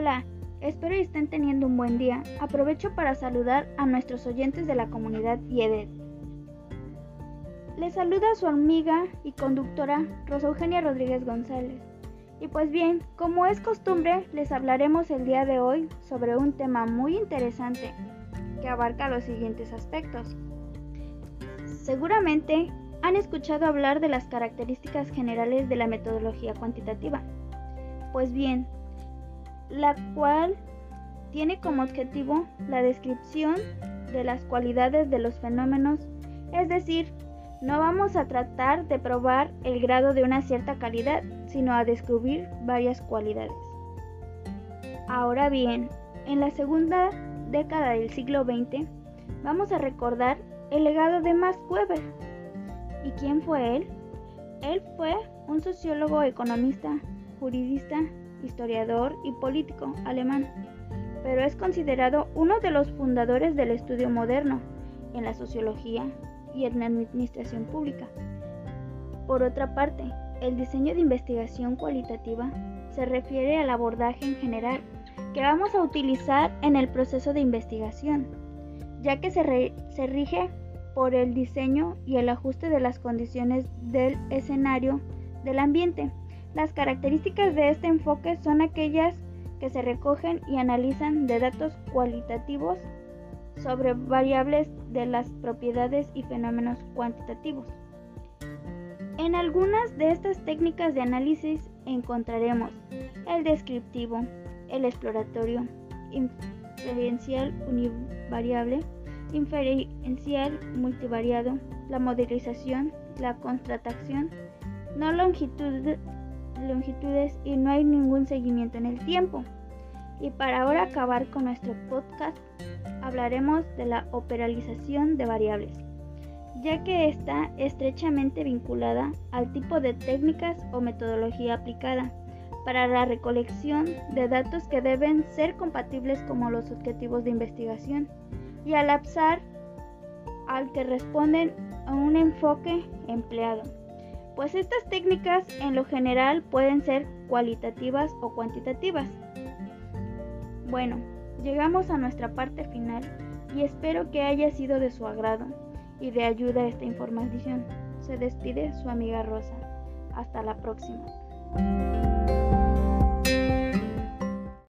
Hola, espero estén teniendo un buen día. Aprovecho para saludar a nuestros oyentes de la comunidad IEDED. Les saluda su amiga y conductora Rosa Eugenia Rodríguez González. Y pues bien, como es costumbre, les hablaremos el día de hoy sobre un tema muy interesante que abarca los siguientes aspectos. Seguramente han escuchado hablar de las características generales de la metodología cuantitativa. Pues bien, la cual tiene como objetivo la descripción de las cualidades de los fenómenos, es decir, no vamos a tratar de probar el grado de una cierta calidad, sino a descubrir varias cualidades. Ahora bien, en la segunda década del siglo XX, vamos a recordar el legado de Max Weber. ¿Y quién fue él? Él fue un sociólogo, economista, juridista, historiador y político alemán, pero es considerado uno de los fundadores del estudio moderno en la sociología y en la administración pública. Por otra parte, el diseño de investigación cualitativa se refiere al abordaje en general que vamos a utilizar en el proceso de investigación, ya que se, se rige por el diseño y el ajuste de las condiciones del escenario del ambiente. Las características de este enfoque son aquellas que se recogen y analizan de datos cualitativos sobre variables de las propiedades y fenómenos cuantitativos. En algunas de estas técnicas de análisis encontraremos el descriptivo, el exploratorio, inferencial univariable, inferencial multivariado, la modelización, la contratación, no longitud, longitudes y no hay ningún seguimiento en el tiempo. Y para ahora acabar con nuestro podcast, hablaremos de la operalización de variables, ya que está estrechamente vinculada al tipo de técnicas o metodología aplicada para la recolección de datos que deben ser compatibles con los objetivos de investigación y al absar al que responden a un enfoque empleado. Pues estas técnicas en lo general pueden ser cualitativas o cuantitativas. Bueno, llegamos a nuestra parte final y espero que haya sido de su agrado y de ayuda esta información. Se despide su amiga Rosa. Hasta la próxima.